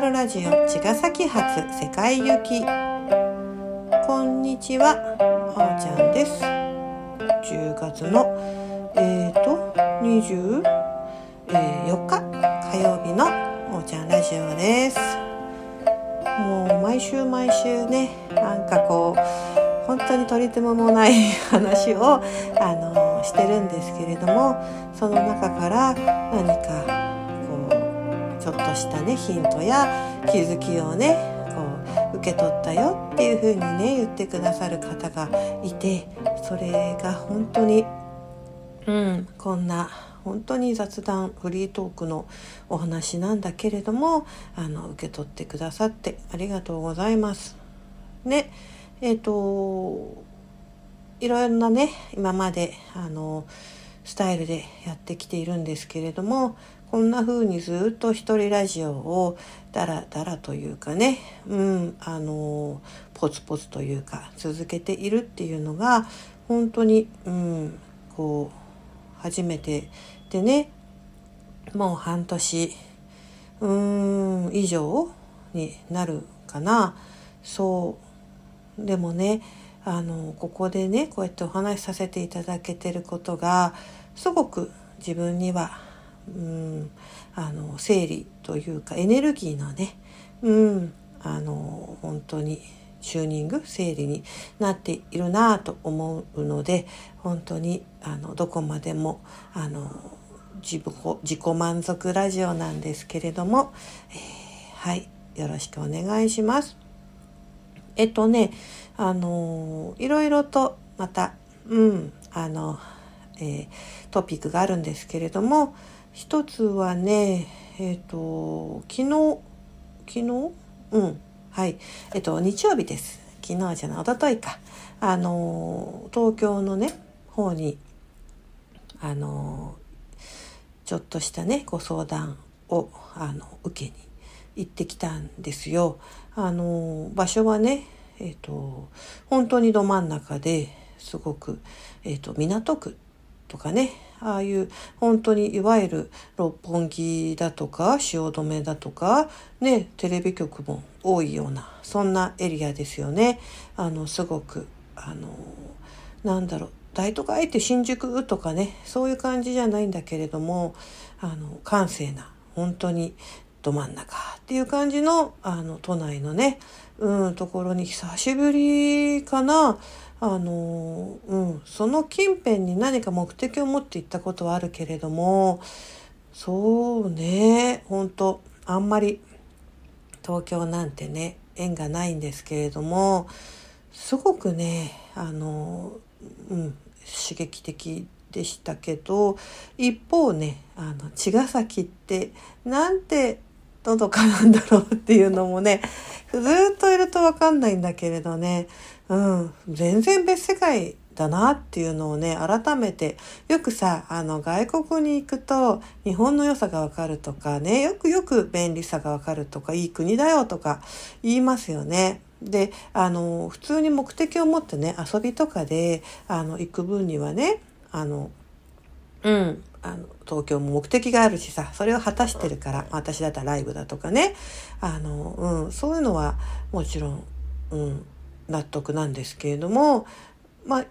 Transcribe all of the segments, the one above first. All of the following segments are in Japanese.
がるラジオ茅ヶ崎発世界行き。こんにちはあおちゃんです。10月のえーと24日火曜日のおーちゃんラジオです。もう毎週毎週ねなんかこう本当に取り留めもない 話をあのしてるんですけれどもその中から何かちょっとしたねヒントや気づきをねこう受け取ったよっていう風にね言ってくださる方がいてそれが本当にうんこんな本当に雑談フリートークのお話なんだけれどもあの受け取ってくださってありがとうございます。ねえっ、ー、といろんなね今まであのスタイルでやってきているんですけれどもこんな風にずっと一人ラジオをダラダラというかね、うん、あのポツポツというか続けているっていうのが本当に、うん、こう初めてでねもう半年うん以上になるかな。そうでもねあのここでねこうやってお話しさせていただけてることがすごく自分にはうん。あの整理というかエネルギーのねうん。あの本当にチューニング整理になっているなと思うので本当にあのどこまでもあの自己満足ラジオなんですけれども、えー、はい。よろしくお願いします。えっとねあのいろいろとまたうん。あの、えー、トピックがあるんですけれども一つはねえっ、ー、と昨日昨日？うん。はい。えっ、ー、と日曜日です。昨日じゃない一昨日か。あの東京のね方にあのちょっとしたねご相談をあの受けに行ってきたんですよ。あの場所はねえっ、ー、と本当にど真ん中ですごく、えーと、港区とかねああいう本当にいわゆる六本木だとか汐留だとかねテレビ局も多いようなそんなエリアですよね。あのすごくあのなんだろう大都会って新宿とかねそういう感じじゃないんだけれどもあの閑静な本当にど真ん中っていう感じのあの都内のね、うん、ところに久しぶりかなあの、うん、その近辺に何か目的を持って行ったことはあるけれどもそうね本当あんまり東京なんてね縁がないんですけれどもすごくねあの、うん、刺激的でしたけど一方ねあの茅ヶ崎ってなんてのどかなんだろうっていうのもね、ずっといるとわかんないんだけれどね、うん、全然別世界だなっていうのをね、改めて、よくさ、あの、外国に行くと、日本の良さがわかるとかね、よくよく便利さがわかるとか、いい国だよとか言いますよね。で、あの、普通に目的を持ってね、遊びとかで、あの、行く分にはね、あの、うん、あの東京も目的があるしさそれを果たしてるから私だったらライブだとかねあの、うん、そういうのはもちろん、うん、納得なんですけれどもまあ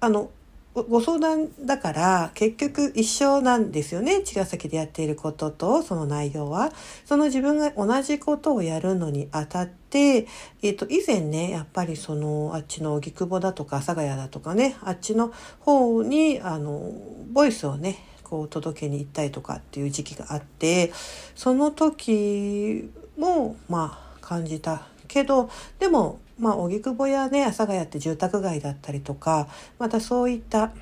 あのご相談だから結局一緒なんですよね。茅ヶ崎でやっていることとその内容は。その自分が同じことをやるのにあたって、えっ、と以前ねやっぱりそのあっちの荻窪だとか阿佐ヶ谷だとかねあっちの方にあのボイスをねこう届けに行ったりとかっていう時期があってその時もまあ感じたけどでもまあ荻窪やね阿佐ヶ谷って住宅街だったりとかまたそういった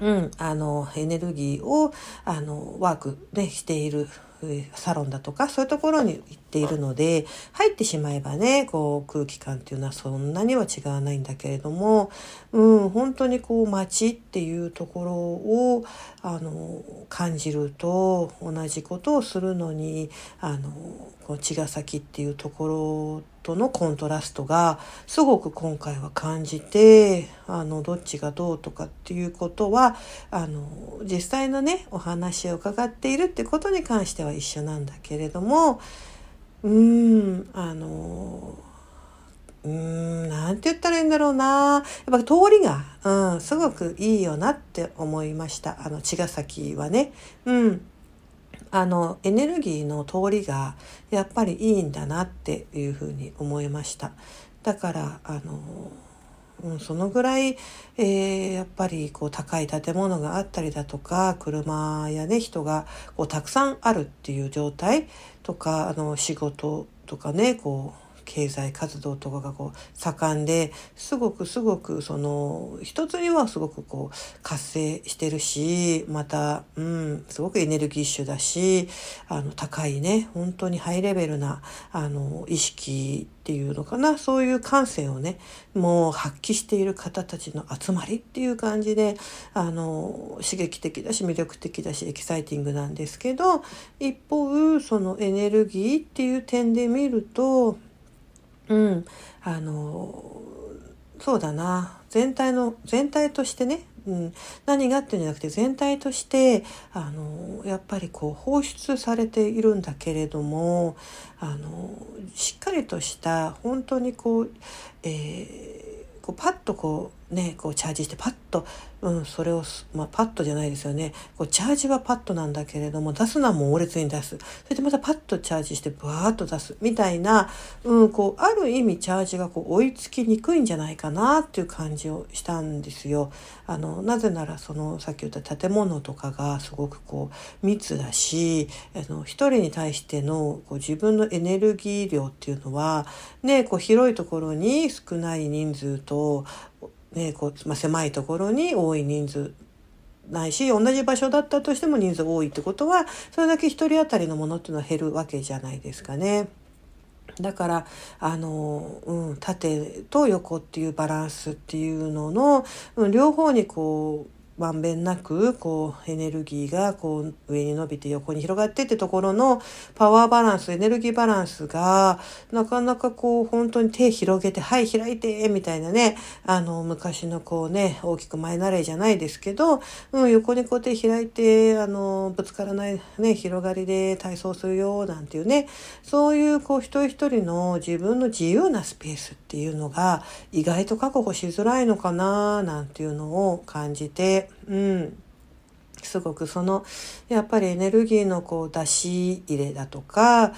うん、あのエネルギーをあのワークでしているサロンだとかそういうところに行っているので入ってしまえばねこう空気感っていうのはそんなには違わないんだけれども、うん、本当にこう街っていうところをあの感じると同じことをするのにあのこう茅ヶ崎っていうところとのコントラストがすごく今回は感じてあのどっちがどうとかっていうことはあの実際のねお話を伺っているってことに関しては一緒なんだけれどもうーんあのうーんなんて言ったらいいんだろうな。やっぱ通りが、うん、すごくいいよなって思いました。あの茅ヶ崎はね。うん。あのエネルギーの通りがやっぱりいいんだなっていうふうに思いました。だからあの、うん、そのぐらい、えー、やっぱりこう高い建物があったりだとか車やね人がこうたくさんあるっていう状態とかあの仕事とかねこう経済活動とかがこう盛んですごくすごくその一つにはすごくこう活性してるしまたうんすごくエネルギッシュだしあの高いね本当にハイレベルなあの意識っていうのかな。そういう感性をねもう発揮している方たちの集まりっていう感じであの刺激的だし魅力的だしエキサイティングなんですけど一方そのエネルギーっていう点で見るとうん。あのそうだな。全体の全体としてね、うん、何がっていうんじゃなくて全体としてあのやっぱりこう放出されているんだけれどもあのしっかりとした本当にこう,、えー、こうパッとこうねこうチャージしてパッとうん、それを、まあ、パッドじゃないですよね。こうチャージはパッドなんだけれども、出すのは猛烈に出す。それでまたパッとチャージして、ブワーッと出す。みたいな、うん、こう、ある意味チャージがこう追いつきにくいんじゃないかなっていう感じをしたんですよ。あの、なぜなら、その、さっき言った建物とかがすごくこう、密だし、あの、一人に対してのこう自分のエネルギー量っていうのは、ね、こう、広いところに少ない人数と、ねこうまあ、狭いところに多い人数ないし同じ場所だったとしても人数多いってことはそれだけ1人当たりのものっていうのは減るわけじゃないですかね。だからあの、うん、縦と横っていうバランスっていうのの、うん、両方にこうまんべんなくこうエネルギーがこう上に伸びて横に広がってってところのパワーバランスエネルギーバランスがなかなかこう本当に手広げてはい開いてみたいなねあの昔のこうね大きく前慣れじゃないですけど、うん、横にこう手開いてあのぶつからないね広がりで体操するよなんていうねそういうこう一人一人の自分の自由なスペースっていうのが意外と確保しづらいのかななんていうのを感じてうん、すごくそのやっぱりエネルギーのこう出し入れだとか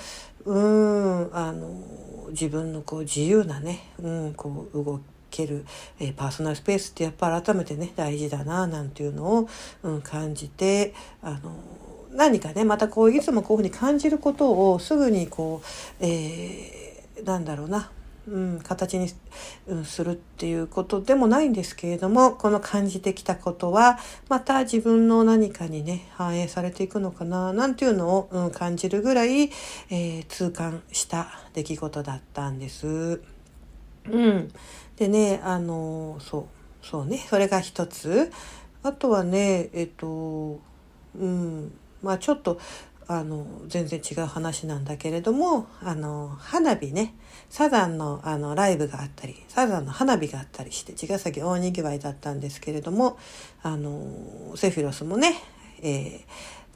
うんあの自分のこう自由なね、うん、こう動ける、え、パーソナルスペースってやっぱ改めてね大事だななんていうのを、うん、感じてあの何かねまたこういつもこういうふうに感じることをすぐにこう、えー、なんだろうなうん、形に、うん、するっていうことでもないんですけれどもこの感じてきたことはまた自分の何かにね反映されていくのかななんていうのを、うん、感じるぐらい、えー、痛感した出来事だったんです。うん、でねあのそうそうねそれが一つあとはねえっとうんまあちょっとあの全然違う話なんだけれどもあの花火ね。サザンのあのライブがあったりサザンの花火があったりして茅ヶ崎大にぎわいだったんですけれどもあのセフィロスもね、え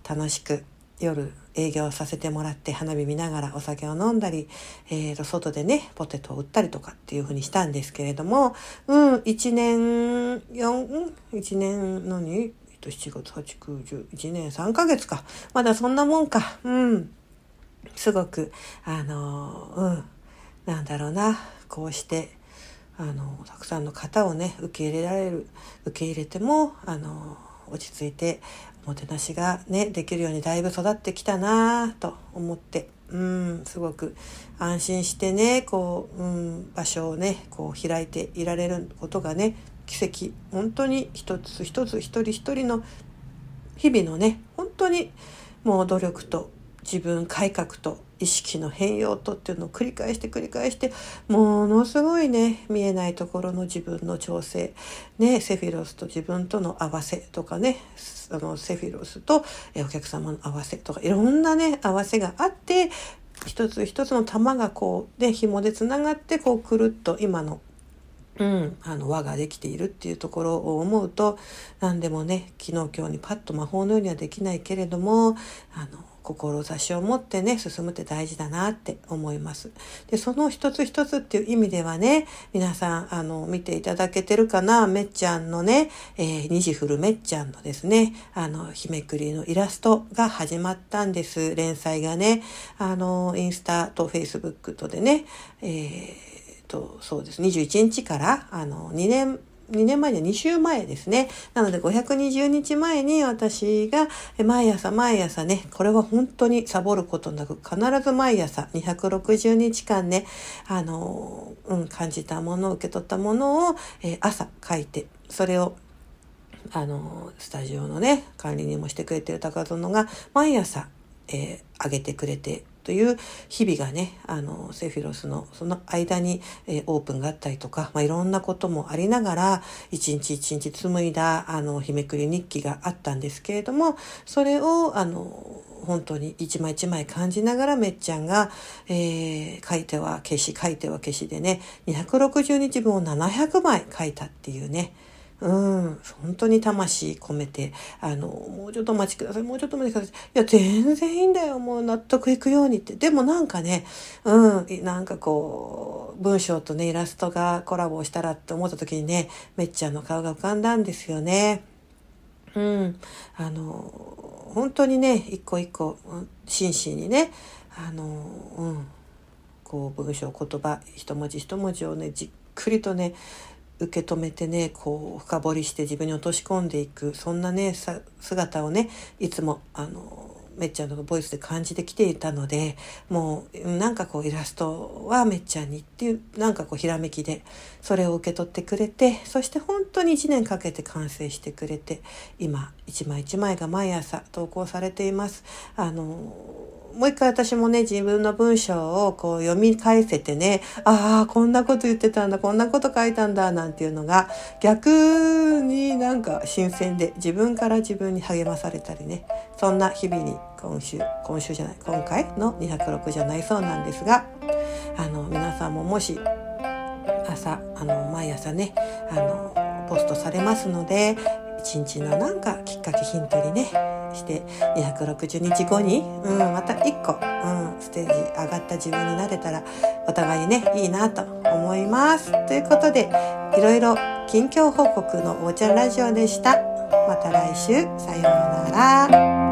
ー、楽しく夜営業させてもらって花火見ながらお酒を飲んだり、えー、と外でねポテトを売ったりとかっていう風にしたんですけれどもうん1年4 1年のにと7月8、9、10、1年3ヶ月か。まだそんなもんか。うん。すごく、あの、うん。なんだろうな。こうして、あの、たくさんの方をね、受け入れられる、受け入れても、あの、落ち着いて、おもてなしがね、できるようにだいぶ育ってきたなぁと思って、うん、すごく安心してね、こう、うん、場所をね、こう開いていられることがね、奇跡。本当に一つ一つ一人一人の日々のね本当にもう努力と自分改革と意識の変容とっていうのを繰り返して繰り返してものすごいね見えないところの自分の調整。ねセフィロスと自分との合わせとかねあのセフィロスとお客様の合わせとかいろんなね合わせがあって一つ一つの玉がこうね紐でつながってこうくるっと今のうん、あの輪ができているっていうところを思うと何でもね昨日今日にパッと魔法のようにはできないけれどもあの志を持ってね進むって大事だなって思います。でその一つ一つっていう意味ではね皆さんあの見ていただけてるかな？めっちゃんのね、えー、虹降るめっちゃんのですねあの日めくりのイラストが始まったんです。連載がねあのインスタとフェイスブックとでね、えー、とそうです21日からあの2年2年前で2週前ですね。なので520日前に私が毎朝毎朝ね、これは本当にサボることなく必ず毎朝260日間ね、あの、うん、感じたもの、受け取ったものを、えー、朝書いて、それをあの、スタジオのね、管理人もしてくれてる高園が毎朝、えー、上げてくれてという日々がね、あの、セフィロスのその間に、えー、オープンがあったりとか、まあ、いろんなこともありながら、一日一日紡いだ、あの、日めくり日記があったんですけれども、それを、あの、本当に一枚一枚感じながらめっちゃんが、えー、書いては消し、書いては消しでね、260日分を700枚書いたっていうね、うん、本当に魂込めて、あの、もうちょっとお待ちください、もうちょっとお待ちください。いや、全然いいんだよ、もう納得いくようにって。でもなんかね、うん、なんかこう、文章とね、イラストがコラボしたらって思った時にね、めっちゃんの顔が浮かんだんですよね。うん、あの、本当にね、一個一個、真摯にね、あの、うん、こう、文章、言葉、一文字一文字をね、じっくりとね、受け止めてねこう深掘りして自分に落とし込んでいくそんなね姿をねいつもあのめっちゃんのボイスで感じてきていたのでもうなんかこうイラストはめっちゃんにっていうなんかこうひらめきでそれを受け取ってくれてそして本当に1年かけて完成してくれて今一枚一枚が毎朝投稿されています。あのもう一回私もね、自分の文章をこう読み返せてね、ああ、こんなこと言ってたんだ、こんなこと書いたんだ、なんていうのが逆になんか新鮮で自分から自分に励まされたりね、そんな日々に今週、今週じゃない、今回の206じゃないそうなんですが、あの、皆さんももし朝、あの、毎朝ね、あの、ポストされますので、一日のなんかきっかけヒントにねして260日後に、うん、また一個、うん、ステージ上がった自分になれたらお互いねいいなと思います。ということでいろいろ近況報告のおーちゃんラジオでした。また来週さようなら。